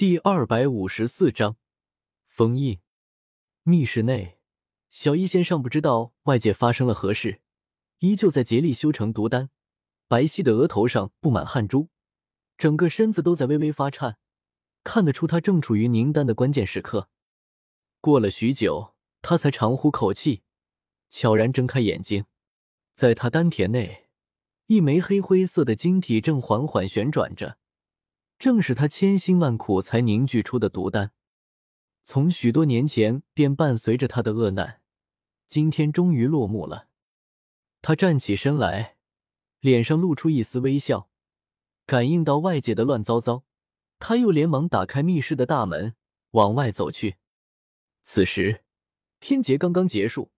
第二百五十四章封印。密室内，小医仙尚不知道外界发生了何事，依旧在竭力修成毒丹。白皙的额头上布满汗珠，整个身子都在微微发颤，看得出他正处于凝丹的关键时刻。过了许久，他才长呼口气，悄然睁开眼睛。在他丹田内，一枚黑灰色的晶体正缓缓旋转着。正是他千辛万苦才凝聚出的毒丹，从许多年前便伴随着他的恶难，今天终于落幕了。他站起身来，脸上露出一丝微笑，感应到外界的乱糟糟，他又连忙打开密室的大门，往外走去。此时，天劫刚刚结束，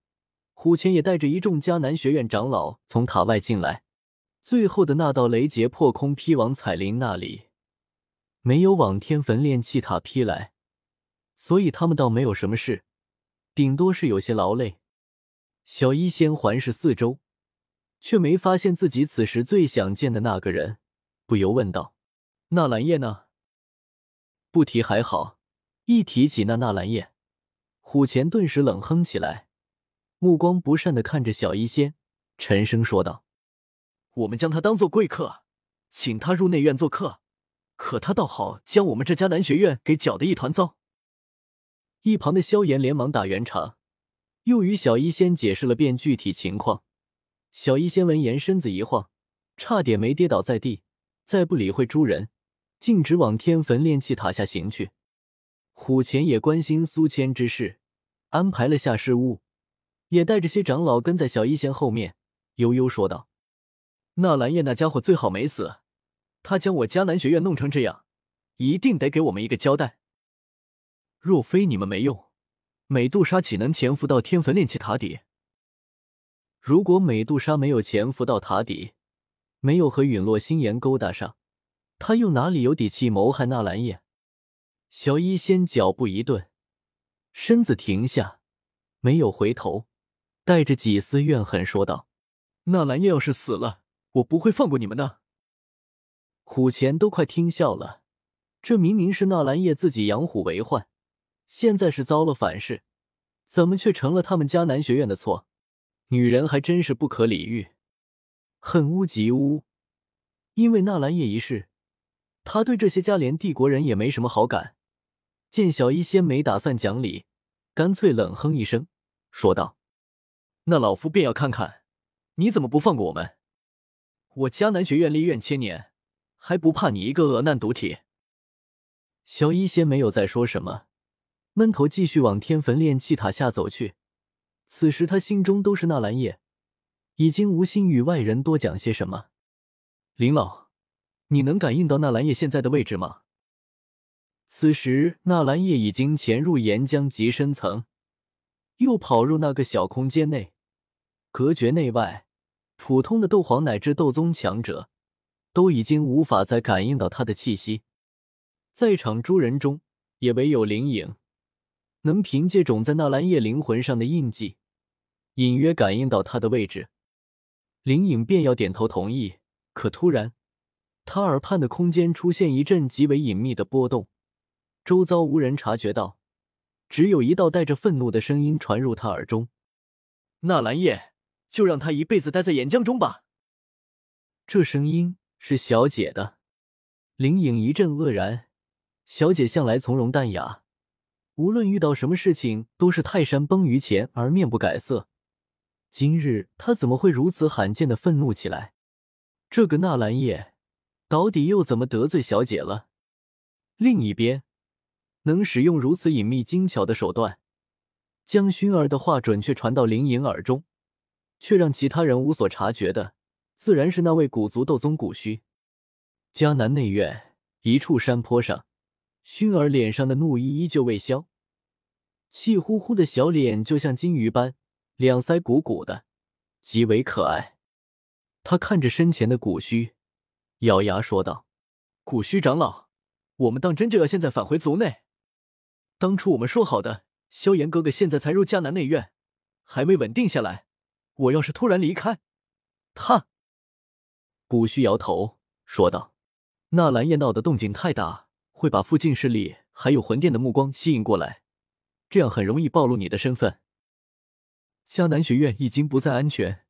虎钳也带着一众迦南学院长老从塔外进来，最后的那道雷劫破空劈往彩铃那里。没有往天坟炼气塔劈来，所以他们倒没有什么事，顶多是有些劳累。小医仙环视四周，却没发现自己此时最想见的那个人，不由问道：“纳兰叶呢？”不提还好，一提起那纳兰叶，虎钳顿时冷哼起来，目光不善的看着小医仙，沉声说道：“我们将他当做贵客，请他入内院做客。”可他倒好，将我们这家南学院给搅得一团糟。一旁的萧炎连忙打圆场，又与小医仙解释了遍具体情况。小医仙闻言，身子一晃，差点没跌倒在地，再不理会诸人，径直往天坟炼气塔下行去。虎钳也关心苏谦之事，安排了下事务，也带着些长老跟在小医仙后面，悠悠说道：“纳兰叶那家伙最好没死。”他将我迦南学院弄成这样，一定得给我们一个交代。若非你们没用，美杜莎岂能潜伏到天坟炼气塔底？如果美杜莎没有潜伏到塔底，没有和陨落心炎勾搭上，他又哪里有底气谋害纳兰叶？小医仙脚步一顿，身子停下，没有回头，带着几丝怨恨说道：“纳兰叶要是死了，我不会放过你们的。”虎钳都快听笑了，这明明是纳兰叶自己养虎为患，现在是遭了反噬，怎么却成了他们迦南学院的错？女人还真是不可理喻，恨屋及乌。因为纳兰叶一事，他对这些迦连帝国人也没什么好感。见小医仙没打算讲理，干脆冷哼一声，说道：“那老夫便要看看，你怎么不放过我们？我迦南学院立院千年。”还不怕你一个恶难毒体？小医仙没有再说什么，闷头继续往天坟炼气塔下走去。此时他心中都是纳兰叶，已经无心与外人多讲些什么。林老，你能感应到纳兰叶现在的位置吗？此时纳兰叶已经潜入岩浆极深层，又跑入那个小空间内，隔绝内外，普通的斗皇乃至斗宗强者。都已经无法再感应到他的气息，在场诸人中，也唯有灵影能凭借种在纳兰叶灵魂上的印记，隐约感应到他的位置。灵影便要点头同意，可突然，他耳畔的空间出现一阵极为隐秘的波动，周遭无人察觉到，只有一道带着愤怒的声音传入他耳中：“纳兰叶，就让他一辈子待在岩浆中吧。”这声音。是小姐的，灵影一阵愕然。小姐向来从容淡雅，无论遇到什么事情都是泰山崩于前而面不改色。今日她怎么会如此罕见的愤怒起来？这个纳兰叶到底又怎么得罪小姐了？另一边，能使用如此隐秘精巧的手段，将薰儿的话准确传到灵影耳中，却让其他人无所察觉的。自然是那位古族斗宗古虚。迦南内院一处山坡上，薰儿脸上的怒意依旧未消，气呼呼的小脸就像金鱼般，两腮鼓鼓的，极为可爱。他看着身前的古虚，咬牙说道：“古虚长老，我们当真就要现在返回族内？当初我们说好的，萧炎哥哥现在才入迦南内院，还未稳定下来。我要是突然离开，他……”古虚摇头说道：“纳兰叶闹的动静太大，会把附近势力还有魂殿的目光吸引过来，这样很容易暴露你的身份。迦南学院已经不再安全，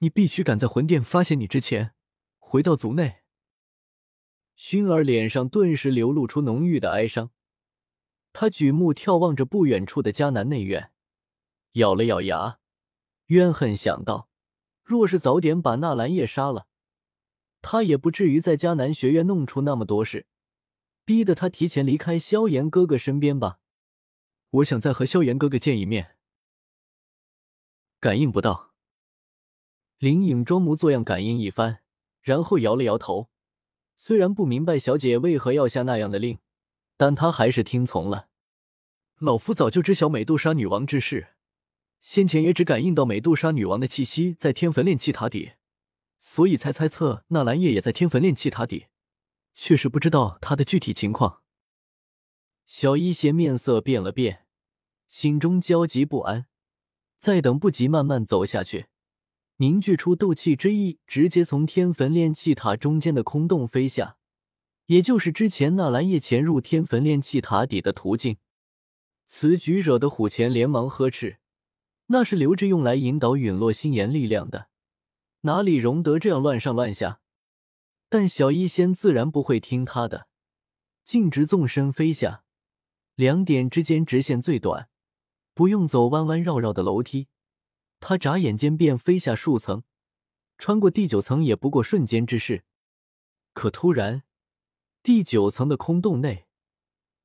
你必须赶在魂殿发现你之前回到族内。薰儿脸上顿时流露出浓郁的哀伤，他举目眺望着不远处的迦南内院，咬了咬牙，怨恨想到：若是早点把纳兰叶杀了，他也不至于在迦南学院弄出那么多事，逼得他提前离开萧炎哥哥身边吧。我想再和萧炎哥哥见一面。感应不到。林颖装模作样感应一番，然后摇了摇头。虽然不明白小姐为何要下那样的令，但他还是听从了。老夫早就知晓美杜莎女王之事，先前也只感应到美杜莎女王的气息在天坟炼气塔底，所以才猜测纳兰叶也在天坟炼气塔底，确实不知道他的具体情况。小一邪面色变了变，心中焦急不安，再等不及，慢慢走下去。凝聚出斗气之意，直接从天坟炼气塔中间的空洞飞下，也就是之前纳兰叶潜入天坟炼气塔底的途径。此举惹得虎钳连忙呵斥：“那是留着用来引导陨落心炎力量的，哪里容得这样乱上乱下？”但小医仙自然不会听他的，径直纵身飞下，两点之间直线最短，不用走弯弯绕绕的楼梯。他眨眼间便飞下数层，穿过第九层也不过瞬间之事。可突然，第九层的空洞内，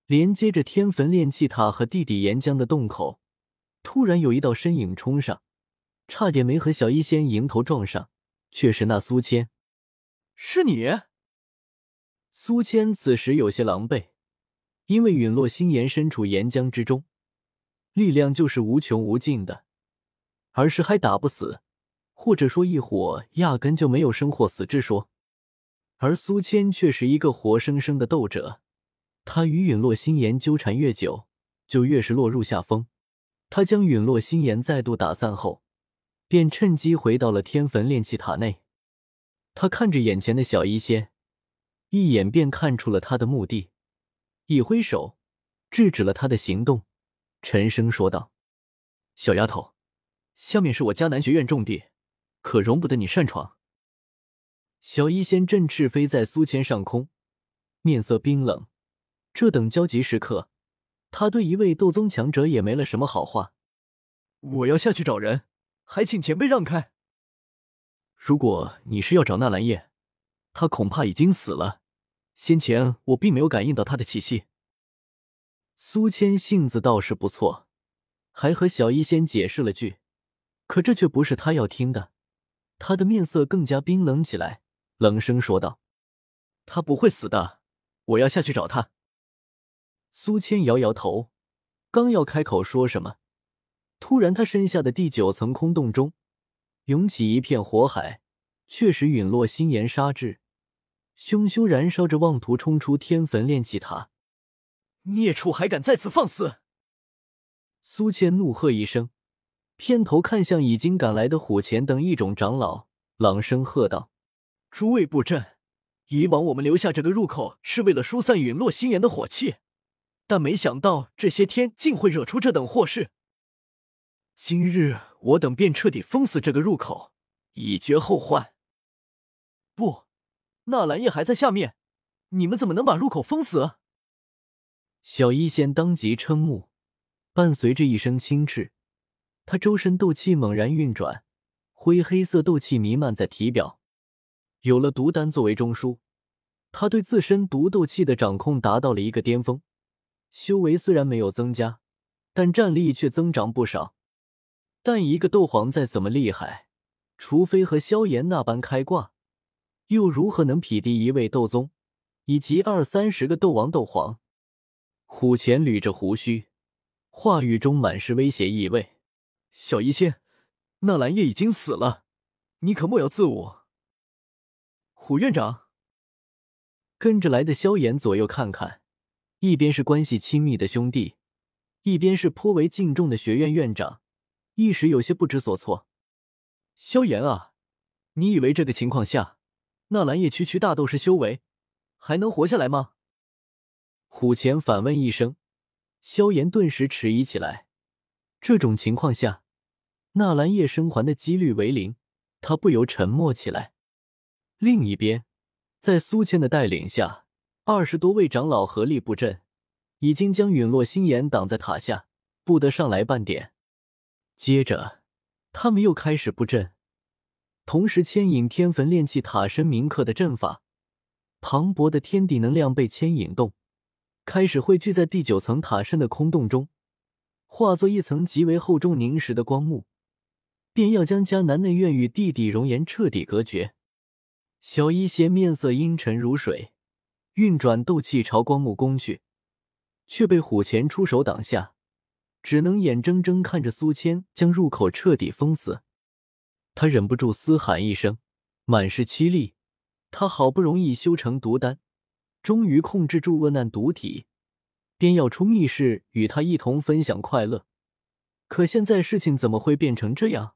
连接着天坟炼气塔和地底岩浆的洞口，突然有一道身影冲上，差点没和小医仙迎头撞上，却是那苏谦。是你？苏谦此时有些狼狈，因为陨落心炎身处岩浆之中，力量就是无穷无尽的。而是还打不死，或者说一伙压根就没有生或死之说。而苏谦却是一个活生生的斗者，他与陨落心炎纠缠越久，就越是落入下风。他将陨落心炎再度打散后，便趁机回到了天坟炼气塔内。他看着眼前的小医仙，一眼便看出了他的目的，一挥手制止了他的行动，沉声说道：“小丫头。”下面是我迦南学院重地，可容不得你擅闯。小医仙振翅飞在苏谦上空，面色冰冷。这等焦急时刻，他对一位斗宗强者也没了什么好话。我要下去找人，还请前辈让开。如果你是要找纳兰叶，他恐怕已经死了。先前我并没有感应到他的气息。苏谦性子倒是不错，还和小医仙解释了句。可这却不是他要听的，他的面色更加冰冷起来，冷声说道：“他不会死的，我要下去找他。”苏谦摇摇头，刚要开口说什么，突然他身下的第九层空洞中涌起一片火海，确实陨落心炎杀至，熊熊燃烧着，妄图冲出天坟炼气塔。孽畜还敢在此放肆！苏谦怒喝一声。偏头看向已经赶来的虎钳等异种长老，朗声喝道：“诸位布阵！以往我们留下这个入口是为了疏散陨落心炎的火气，但没想到这些天竟会惹出这等祸事。今日我等便彻底封死这个入口，以绝后患。”不，纳兰叶还在下面，你们怎么能把入口封死？小医仙当即瞠目，伴随着一声轻斥。他周身斗气猛然运转，灰黑色斗气弥漫在体表。有了毒丹作为中枢，他对自身毒斗气的掌控达到了一个巅峰。修为虽然没有增加，但战力却增长不少。但一个斗皇再怎么厉害，除非和萧炎那般开挂，又如何能匹敌一位斗宗以及二三十个斗王、斗皇？虎钳捋着胡须，话语中满是威胁意味。小医仙，纳兰叶已经死了，你可莫要自误。虎院长跟着来的萧炎左右看看，一边是关系亲密的兄弟，一边是颇为敬重的学院院长，一时有些不知所措。萧炎啊，你以为这个情况下，纳兰叶区区大斗士修为还能活下来吗？虎钳反问一声，萧炎顿时迟疑起来。这种情况下，纳兰叶生还的几率为零，他不由沉默起来。另一边，在苏谦的带领下，二十多位长老合力布阵，已经将陨落星岩挡在塔下，不得上来半点。接着，他们又开始布阵，同时牵引天坟炼气塔身铭刻的阵法，磅礴的天地能量被牵引动，开始汇聚在第九层塔身的空洞中，化作一层极为厚重凝实的光幕，便要将迦南内院与地底熔岩彻底隔绝。小医仙面色阴沉如水，运转斗气朝光幕攻去，却被虎钳出手挡下。只能眼睁睁看着苏谦将入口彻底封死，他忍不住嘶喊一声，满是凄厉。他好不容易修成毒丹，终于控制住恶难毒体，便要出密室与他一同分享快乐。可现在事情怎么会变成这样？